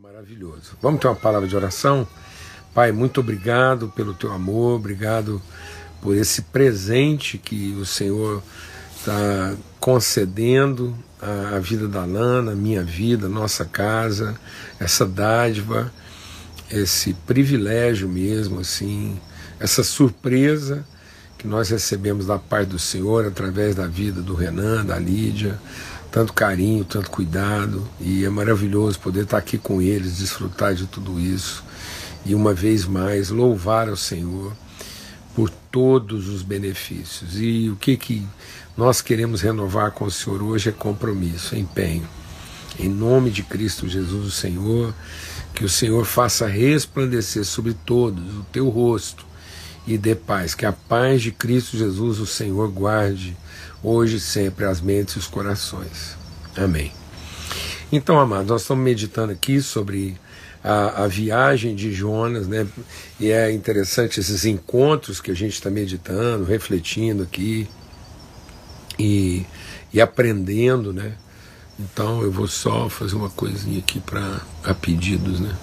maravilhoso. Vamos ter uma palavra de oração? Pai, muito obrigado pelo teu amor, obrigado por esse presente que o Senhor está concedendo à vida da Lana, minha vida, nossa casa, essa dádiva, esse privilégio mesmo, assim, essa surpresa que nós recebemos da parte do Senhor através da vida do Renan, da Lídia, tanto carinho, tanto cuidado, e é maravilhoso poder estar aqui com eles, desfrutar de tudo isso, e uma vez mais louvar ao Senhor por todos os benefícios. E o que, que nós queremos renovar com o Senhor hoje é compromisso, é empenho. Em nome de Cristo Jesus, o Senhor, que o Senhor faça resplandecer sobre todos o teu rosto e dê paz. Que a paz de Cristo Jesus, o Senhor, guarde hoje e sempre as mentes e os corações. Amém. Então, amados, nós estamos meditando aqui sobre a, a, viagem de Jonas, né? E é interessante esses encontros que a gente está meditando, refletindo aqui e, e aprendendo, né? Então eu vou só fazer uma coisinha aqui para a pedidos, né?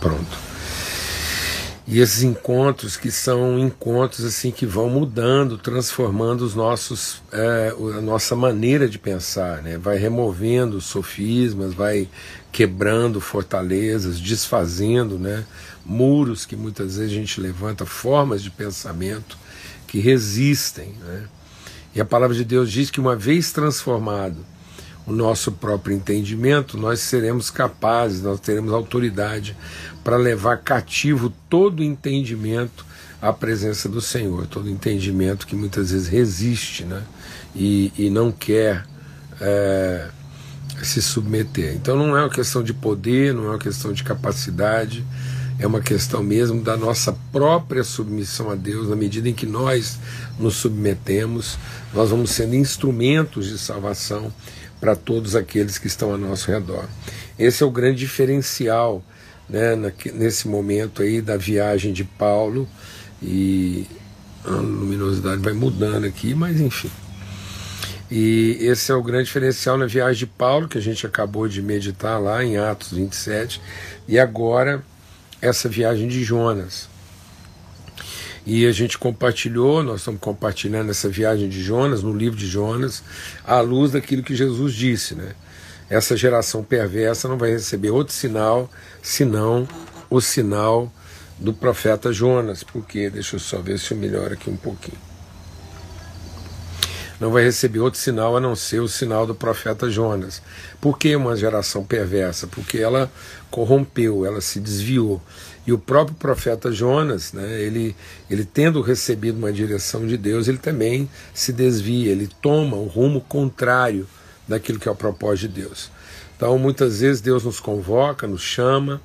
Pronto. E esses encontros que são encontros assim que vão mudando, transformando os nossos, é, a nossa maneira de pensar, né? vai removendo sofismas, vai quebrando fortalezas, desfazendo né? muros que muitas vezes a gente levanta, formas de pensamento que resistem. Né? E a palavra de Deus diz que uma vez transformado o nosso próprio entendimento, nós seremos capazes, nós teremos autoridade para levar cativo todo entendimento à presença do Senhor, todo entendimento que muitas vezes resiste né? e, e não quer é, se submeter. Então não é uma questão de poder, não é uma questão de capacidade, é uma questão mesmo da nossa própria submissão a Deus, na medida em que nós nos submetemos, nós vamos sendo instrumentos de salvação para todos aqueles que estão ao nosso redor. Esse é o grande diferencial né, nesse momento aí da viagem de Paulo e a luminosidade vai mudando aqui, mas enfim. E esse é o grande diferencial na viagem de Paulo, que a gente acabou de meditar lá em Atos 27, e agora essa viagem de Jonas. E a gente compartilhou, nós estamos compartilhando essa viagem de Jonas, no livro de Jonas, à luz daquilo que Jesus disse, né? essa geração perversa não vai receber outro sinal senão o sinal do profeta Jonas. Porque, deixa eu só ver se eu melhoro aqui um pouquinho. Não vai receber outro sinal a não ser o sinal do profeta Jonas. Por que uma geração perversa? Porque ela corrompeu, ela se desviou. E o próprio profeta Jonas, né, ele, ele tendo recebido uma direção de Deus, ele também se desvia, ele toma o rumo contrário daquilo que é o propósito de Deus. Então, muitas vezes Deus nos convoca, nos chama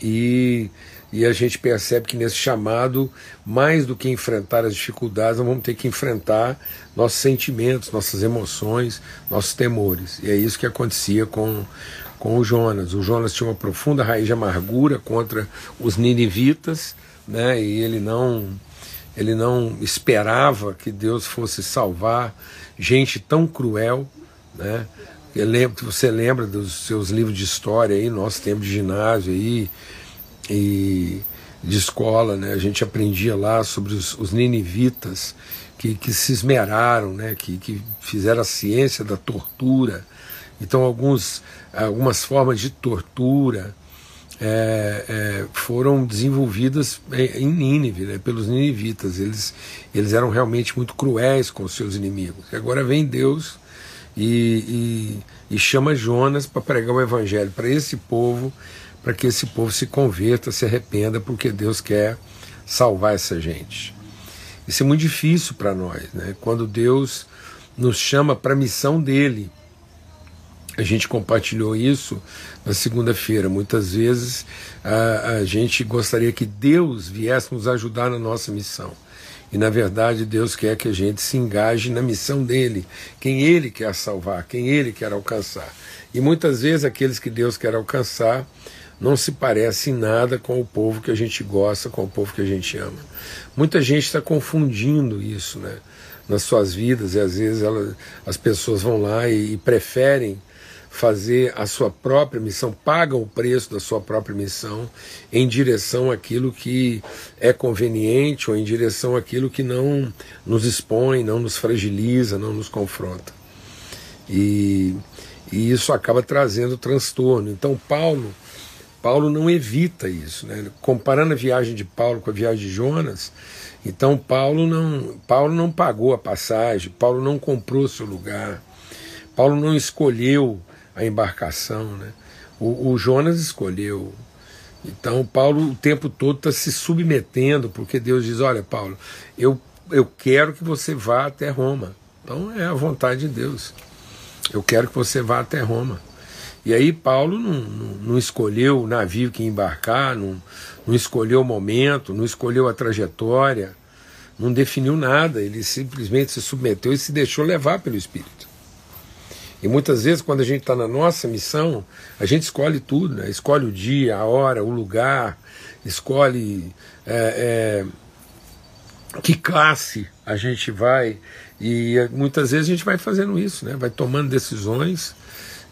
e, e a gente percebe que nesse chamado, mais do que enfrentar as dificuldades, nós vamos ter que enfrentar nossos sentimentos, nossas emoções, nossos temores. E é isso que acontecia com, com o Jonas. O Jonas tinha uma profunda raiz de amargura contra os ninivitas, né? E ele não ele não esperava que Deus fosse salvar gente tão cruel né? Eu lembro, você lembra dos seus livros de história aí, nosso tempo de ginásio aí, e de escola, né? A gente aprendia lá sobre os, os ninivitas que, que se esmeraram, né? Que, que fizeram a ciência da tortura. Então, alguns, algumas formas de tortura é, é, foram desenvolvidas em Nínive, né, pelos ninivitas. Eles, eles eram realmente muito cruéis com os seus inimigos. E agora vem Deus e, e, e chama Jonas para pregar o evangelho para esse povo, para que esse povo se converta, se arrependa, porque Deus quer salvar essa gente. Isso é muito difícil para nós, né? Quando Deus nos chama para a missão dele. A gente compartilhou isso na segunda-feira. Muitas vezes a, a gente gostaria que Deus viesse nos ajudar na nossa missão. E na verdade Deus quer que a gente se engaje na missão dele, quem ele quer salvar, quem ele quer alcançar. E muitas vezes aqueles que Deus quer alcançar não se parecem nada com o povo que a gente gosta, com o povo que a gente ama. Muita gente está confundindo isso né, nas suas vidas e às vezes ela, as pessoas vão lá e, e preferem fazer a sua própria missão, pagam o preço da sua própria missão em direção àquilo que é conveniente ou em direção àquilo que não nos expõe, não nos fragiliza, não nos confronta. E, e isso acaba trazendo transtorno. Então, Paulo. Paulo não evita isso, né? comparando a viagem de Paulo com a viagem de Jonas, então Paulo não, Paulo não pagou a passagem, Paulo não comprou seu lugar, Paulo não escolheu a embarcação, né? O, o Jonas escolheu. Então Paulo o tempo todo está se submetendo, porque Deus diz: olha, Paulo, eu, eu quero que você vá até Roma. Então é a vontade de Deus. Eu quero que você vá até Roma. E aí Paulo não, não, não escolheu o navio que embarcar, não, não escolheu o momento, não escolheu a trajetória, não definiu nada, ele simplesmente se submeteu e se deixou levar pelo Espírito. E muitas vezes, quando a gente está na nossa missão, a gente escolhe tudo, né? escolhe o dia, a hora, o lugar, escolhe é, é, que classe a gente vai. E é, muitas vezes a gente vai fazendo isso, né? vai tomando decisões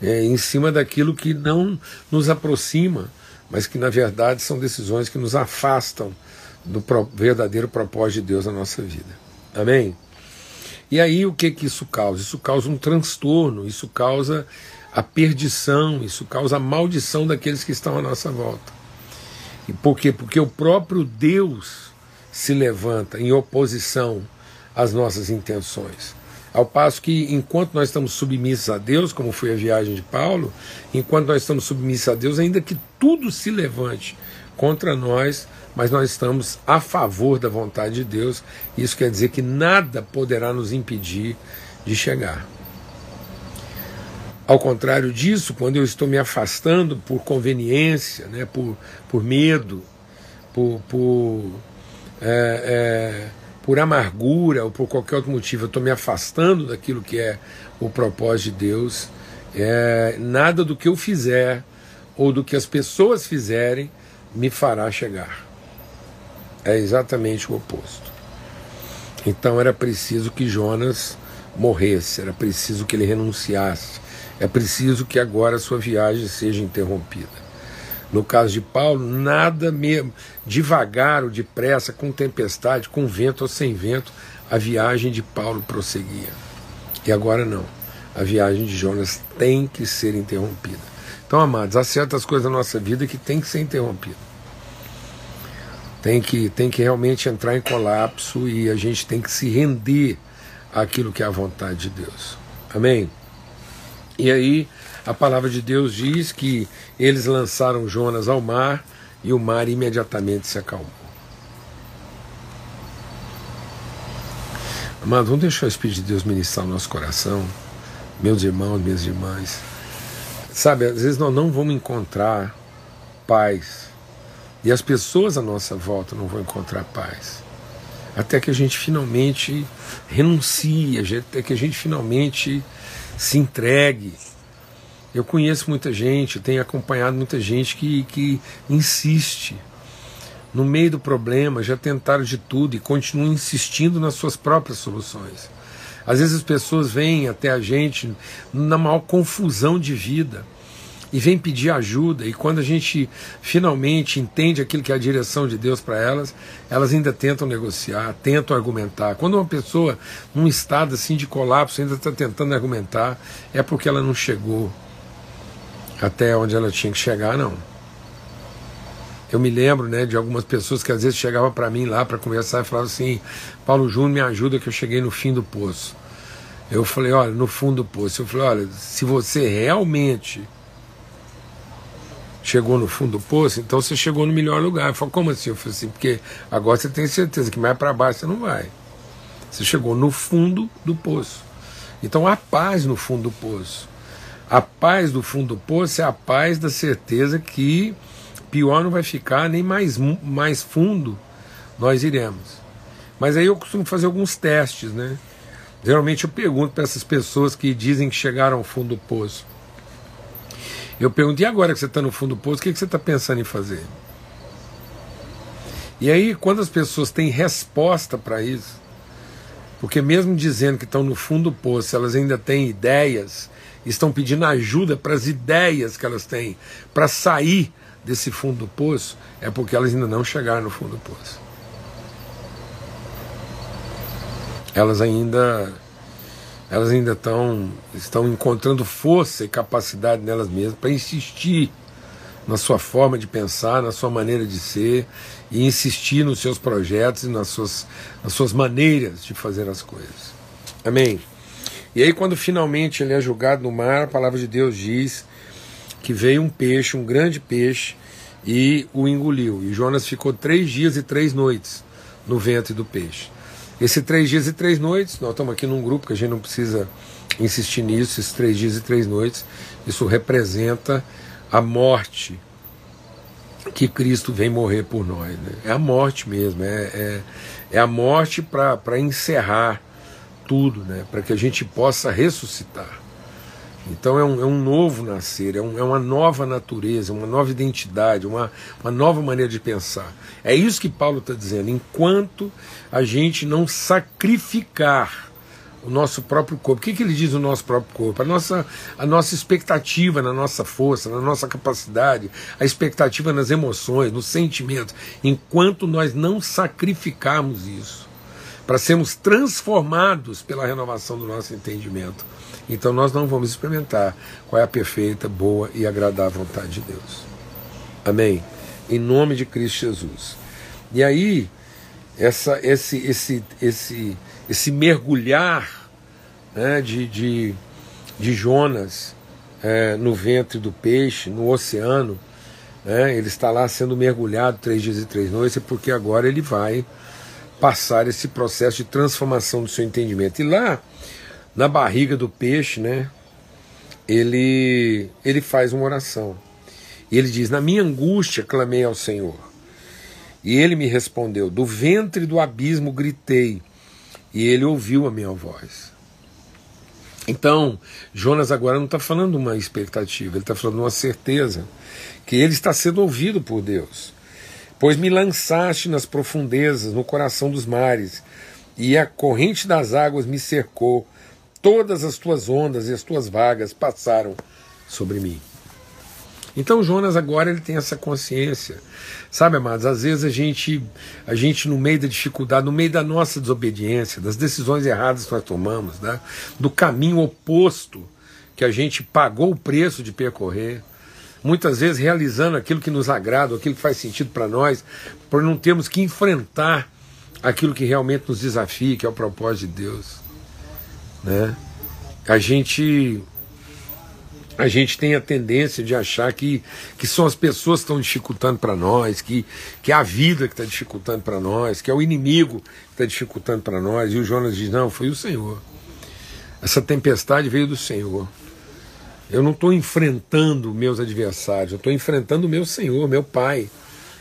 é, em cima daquilo que não nos aproxima, mas que na verdade são decisões que nos afastam do verdadeiro propósito de Deus na nossa vida. Amém? E aí o que que isso causa? Isso causa um transtorno, isso causa a perdição, isso causa a maldição daqueles que estão à nossa volta. E por quê? Porque o próprio Deus se levanta em oposição às nossas intenções. Ao passo que, enquanto nós estamos submissos a Deus, como foi a viagem de Paulo, enquanto nós estamos submissos a Deus, ainda que tudo se levante contra nós, mas nós estamos a favor da vontade de Deus. Isso quer dizer que nada poderá nos impedir de chegar. Ao contrário disso, quando eu estou me afastando por conveniência, né, por, por medo, por, por, é, é, por amargura ou por qualquer outro motivo, eu estou me afastando daquilo que é o propósito de Deus, é, nada do que eu fizer ou do que as pessoas fizerem me fará chegar é exatamente o oposto. Então era preciso que Jonas morresse, era preciso que ele renunciasse, é preciso que agora a sua viagem seja interrompida. No caso de Paulo, nada mesmo, devagar ou depressa, com tempestade, com vento ou sem vento, a viagem de Paulo prosseguia. E agora não. A viagem de Jonas tem que ser interrompida. Então, amados, há certas coisas na nossa vida que tem que ser interrompida tem que, tem que realmente entrar em colapso e a gente tem que se render àquilo que é a vontade de Deus. Amém? E aí a palavra de Deus diz que eles lançaram Jonas ao mar e o mar imediatamente se acalmou. Amado, vamos deixar o Espírito de Deus ministrar o nosso coração, meus irmãos, minhas irmãs. Sabe, às vezes nós não vamos encontrar paz e as pessoas à nossa volta não vão encontrar paz. Até que a gente finalmente renuncie, até que a gente finalmente se entregue. Eu conheço muita gente, tenho acompanhado muita gente que, que insiste. No meio do problema, já tentaram de tudo e continuam insistindo nas suas próprias soluções. Às vezes as pessoas vêm até a gente na maior confusão de vida e vem pedir ajuda, e quando a gente finalmente entende aquilo que é a direção de Deus para elas, elas ainda tentam negociar, tentam argumentar. Quando uma pessoa, num estado assim de colapso, ainda está tentando argumentar, é porque ela não chegou até onde ela tinha que chegar, não. Eu me lembro né, de algumas pessoas que às vezes chegavam para mim lá para conversar e falavam assim: Paulo Júnior, me ajuda que eu cheguei no fim do poço. Eu falei: olha, no fundo do poço. Eu falei: olha, se você realmente chegou no fundo do poço, então você chegou no melhor lugar. Eu falei, como assim? Eu falei assim, porque agora você tem certeza que mais para baixo você não vai. Você chegou no fundo do poço. Então há paz no fundo do poço. A paz do fundo do poço é a paz da certeza que pior não vai ficar, nem mais, mais fundo nós iremos. Mas aí eu costumo fazer alguns testes, né? Geralmente eu pergunto para essas pessoas que dizem que chegaram ao fundo do poço eu pergunto, e agora que você está no fundo do poço, o que, que você está pensando em fazer? E aí, quando as pessoas têm resposta para isso, porque mesmo dizendo que estão no fundo do poço, elas ainda têm ideias estão pedindo ajuda para as ideias que elas têm para sair desse fundo do poço, é porque elas ainda não chegaram no fundo do poço. Elas ainda elas ainda estão, estão encontrando força e capacidade nelas mesmas para insistir na sua forma de pensar, na sua maneira de ser e insistir nos seus projetos e nas suas, nas suas maneiras de fazer as coisas. Amém? E aí, quando finalmente ele é julgado no mar, a palavra de Deus diz que veio um peixe, um grande peixe, e o engoliu. E Jonas ficou três dias e três noites no ventre do peixe. Esses três dias e três noites, nós estamos aqui num grupo que a gente não precisa insistir nisso, esses três dias e três noites, isso representa a morte que Cristo vem morrer por nós. Né? É a morte mesmo, é, é, é a morte para encerrar tudo, né? para que a gente possa ressuscitar. Então é um, é um novo nascer, é, um, é, uma nova natureza, uma nova identidade, uma, uma nova maneira de pensar. É isso que Paulo está dizendo. Enquanto a gente não sacrificar o nosso próprio corpo. O que, que ele diz o nosso próprio corpo? A nossa, a nossa expectativa na nossa força, na nossa capacidade, a expectativa nas emoções, nos sentimentos. Enquanto nós não sacrificarmos isso para sermos transformados pela renovação do nosso entendimento, então nós não vamos experimentar qual é a perfeita, boa e agradável vontade de Deus. Amém? Em nome de Cristo Jesus. E aí, essa, esse, esse, esse, esse mergulhar né, de, de, de Jonas é, no ventre do peixe, no oceano, né, ele está lá sendo mergulhado três dias e três noites, porque agora ele vai passar esse processo de transformação do seu entendimento. E lá na barriga do peixe, né, ele, ele faz uma oração. E ele diz: Na minha angústia clamei ao Senhor. E ele me respondeu: Do ventre do abismo gritei, e ele ouviu a minha voz. Então, Jonas agora não está falando uma expectativa, ele está falando uma certeza que ele está sendo ouvido por Deus. Pois me lançaste nas profundezas, no coração dos mares, e a corrente das águas me cercou todas as tuas ondas e as tuas vagas passaram sobre mim. Então Jonas agora ele tem essa consciência. Sabe, amados, às vezes a gente, a gente no meio da dificuldade, no meio da nossa desobediência, das decisões erradas que nós tomamos, né, do caminho oposto que a gente pagou o preço de percorrer, muitas vezes realizando aquilo que nos agrada, aquilo que faz sentido para nós, por não termos que enfrentar aquilo que realmente nos desafia, que é o propósito de Deus. Né? A gente a gente tem a tendência de achar que, que são as pessoas que estão dificultando para nós, que, que é a vida que está dificultando para nós, que é o inimigo que está dificultando para nós. E o Jonas diz: Não, foi o Senhor. Essa tempestade veio do Senhor. Eu não estou enfrentando meus adversários, eu estou enfrentando meu Senhor, meu Pai.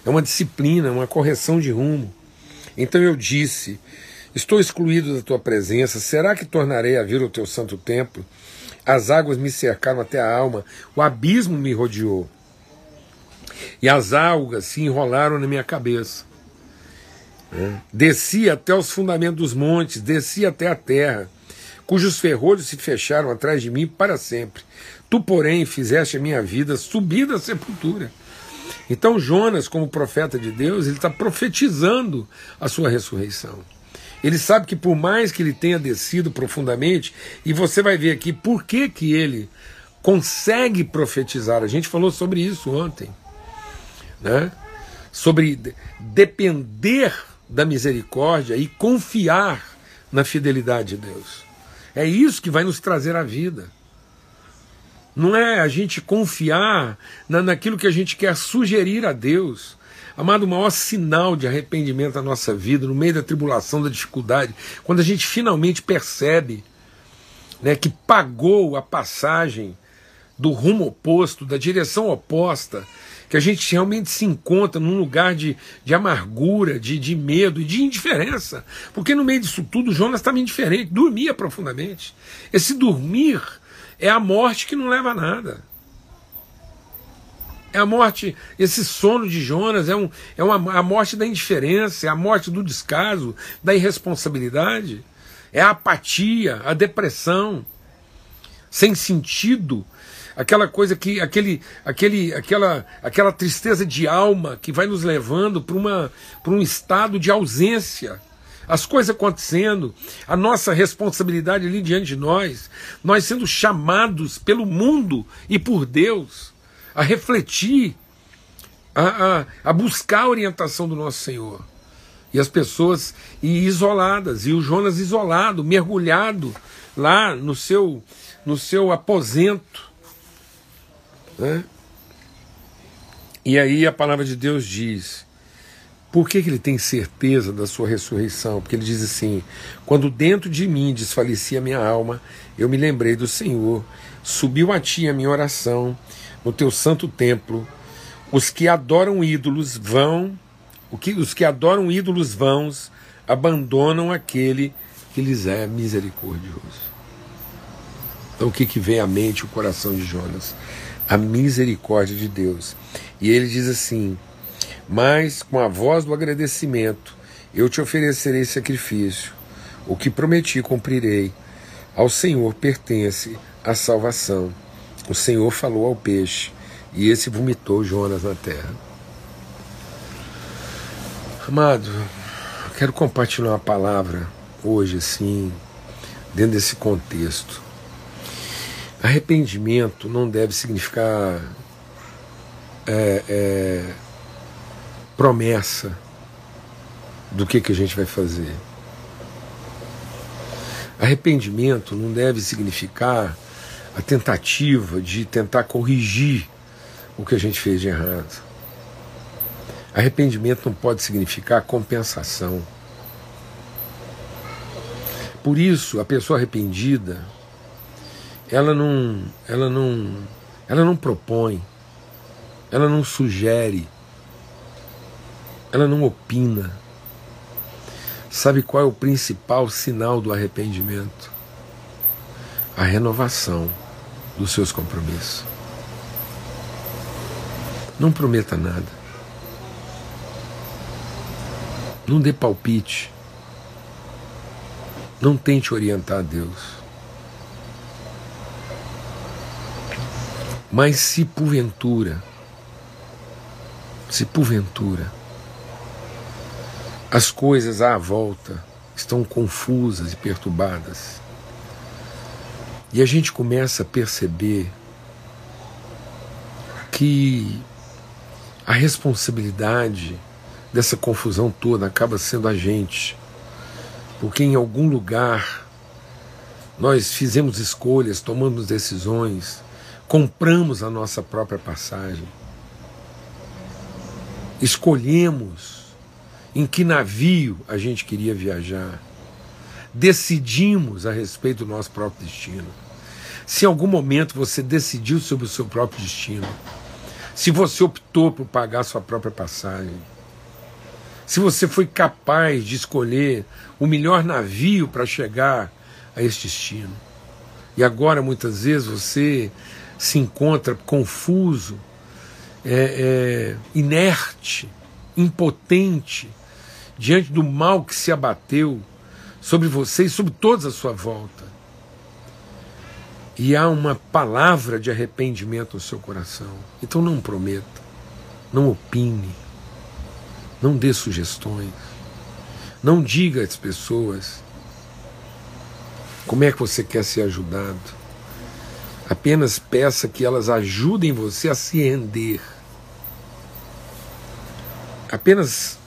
É uma disciplina, uma correção de rumo. Então eu disse: Estou excluído da tua presença. Será que tornarei a vir o teu santo templo? As águas me cercaram até a alma, o abismo me rodeou. E as algas se enrolaram na minha cabeça. Desci até os fundamentos dos montes, desci até a terra, cujos ferrolhos se fecharam atrás de mim para sempre. Tu, porém, fizeste a minha vida subir da sepultura. Então, Jonas, como profeta de Deus, ele está profetizando a sua ressurreição. Ele sabe que por mais que ele tenha descido profundamente, e você vai ver aqui por que, que ele consegue profetizar. A gente falou sobre isso ontem, né? Sobre depender da misericórdia e confiar na fidelidade de Deus. É isso que vai nos trazer a vida. Não é a gente confiar na, naquilo que a gente quer sugerir a Deus, Amado, o maior sinal de arrependimento na nossa vida, no meio da tribulação, da dificuldade, quando a gente finalmente percebe né, que pagou a passagem do rumo oposto, da direção oposta, que a gente realmente se encontra num lugar de, de amargura, de, de medo e de indiferença. Porque no meio disso tudo, Jonas estava indiferente, dormia profundamente. Esse dormir é a morte que não leva a nada. É a morte, esse sono de Jonas é, um, é uma, a morte da indiferença, é a morte do descaso, da irresponsabilidade, é a apatia, a depressão. sem sentido, aquela coisa que aquele aquele aquela aquela tristeza de alma que vai nos levando para uma para um estado de ausência as coisas acontecendo, a nossa responsabilidade ali diante de nós, nós sendo chamados pelo mundo e por Deus a refletir, a, a, a buscar a orientação do nosso Senhor. E as pessoas e isoladas, e o Jonas isolado, mergulhado lá no seu, no seu aposento, né? E aí a palavra de Deus diz: por que, que ele tem certeza da sua ressurreição? Porque ele diz assim: quando dentro de mim desfalecia minha alma, eu me lembrei do Senhor, subiu a ti a minha oração no teu santo templo. Os que adoram ídolos vão, os que adoram ídolos vãos abandonam aquele que lhes é misericordioso. Então o que, que vem à mente o coração de Jonas? A misericórdia de Deus. E ele diz assim: Mas com a voz do agradecimento eu te oferecerei sacrifício, o que prometi cumprirei. Ao Senhor pertence a salvação. O Senhor falou ao peixe, e esse vomitou Jonas na terra. Amado, quero compartilhar uma palavra hoje, assim, dentro desse contexto. Arrependimento não deve significar é, é, promessa do que, que a gente vai fazer. Arrependimento não deve significar a tentativa de tentar corrigir o que a gente fez de errado. Arrependimento não pode significar compensação. Por isso, a pessoa arrependida, ela não, ela não, ela não propõe, ela não sugere, ela não opina. Sabe qual é o principal sinal do arrependimento? A renovação dos seus compromissos. Não prometa nada. Não dê palpite. Não tente orientar a Deus. Mas se porventura, se porventura, as coisas à volta estão confusas e perturbadas, e a gente começa a perceber que a responsabilidade dessa confusão toda acaba sendo a gente, porque em algum lugar nós fizemos escolhas, tomamos decisões, compramos a nossa própria passagem, escolhemos em que navio a gente queria viajar, decidimos a respeito do nosso próprio destino. Se em algum momento você decidiu sobre o seu próprio destino, se você optou por pagar sua própria passagem, se você foi capaz de escolher o melhor navio para chegar a esse destino, e agora muitas vezes você se encontra confuso, é, é, inerte, impotente diante do mal que se abateu sobre você e sobre todos à sua volta. E há uma palavra de arrependimento no seu coração. Então não prometa, não opine, não dê sugestões, não diga às pessoas como é que você quer ser ajudado. Apenas peça que elas ajudem você a se render. Apenas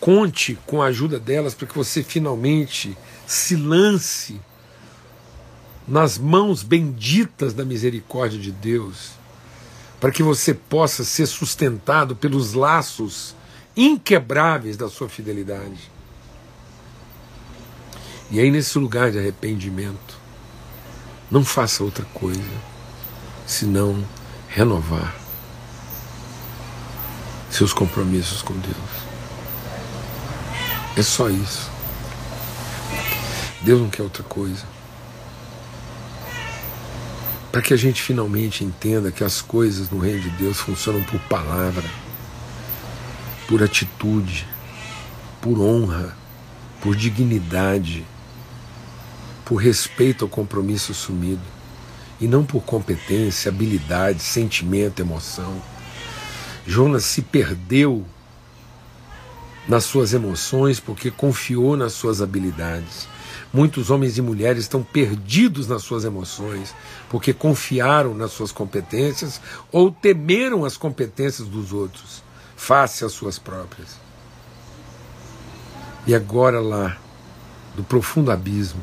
conte com a ajuda delas para que você finalmente se lance nas mãos benditas da misericórdia de Deus, para que você possa ser sustentado pelos laços inquebráveis da sua fidelidade. E aí, nesse lugar de arrependimento, não faça outra coisa senão renovar seus compromissos com Deus. É só isso. Deus não quer outra coisa. Para que a gente finalmente entenda que as coisas no reino de Deus funcionam por palavra, por atitude, por honra, por dignidade por respeito ao compromisso assumido e não por competência, habilidade, sentimento, emoção. Jonas se perdeu nas suas emoções porque confiou nas suas habilidades. Muitos homens e mulheres estão perdidos nas suas emoções porque confiaram nas suas competências ou temeram as competências dos outros face às suas próprias. E agora, lá, do profundo abismo,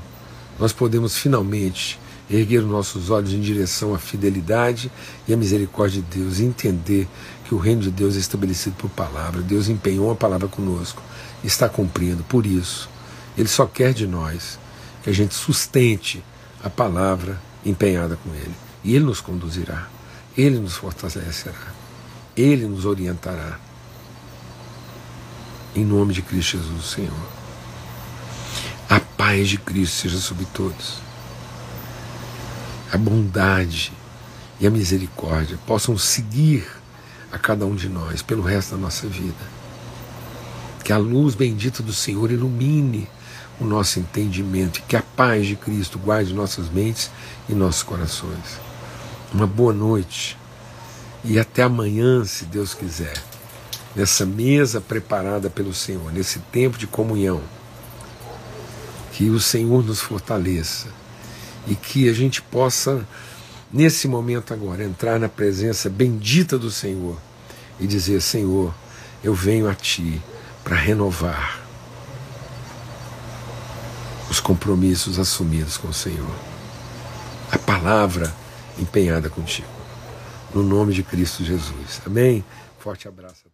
nós podemos finalmente erguer os nossos olhos em direção à fidelidade e à misericórdia de Deus e entender que o reino de Deus é estabelecido por palavra. Deus empenhou a palavra conosco, está cumprindo. Por isso, Ele só quer de nós que a gente sustente a palavra empenhada com Ele. E Ele nos conduzirá, Ele nos fortalecerá, Ele nos orientará. Em nome de Cristo Jesus, Senhor. A paz de Cristo seja sobre todos. A bondade e a misericórdia possam seguir a cada um de nós pelo resto da nossa vida. Que a luz bendita do Senhor ilumine o nosso entendimento e que a paz de Cristo guarde nossas mentes e nossos corações. Uma boa noite e até amanhã, se Deus quiser, nessa mesa preparada pelo Senhor, nesse tempo de comunhão. Que o Senhor nos fortaleça e que a gente possa nesse momento agora, entrar na presença bendita do Senhor e dizer: Senhor, eu venho a Ti para renovar os compromissos assumidos com o Senhor, a palavra empenhada contigo. No nome de Cristo Jesus. Amém? Forte abraço.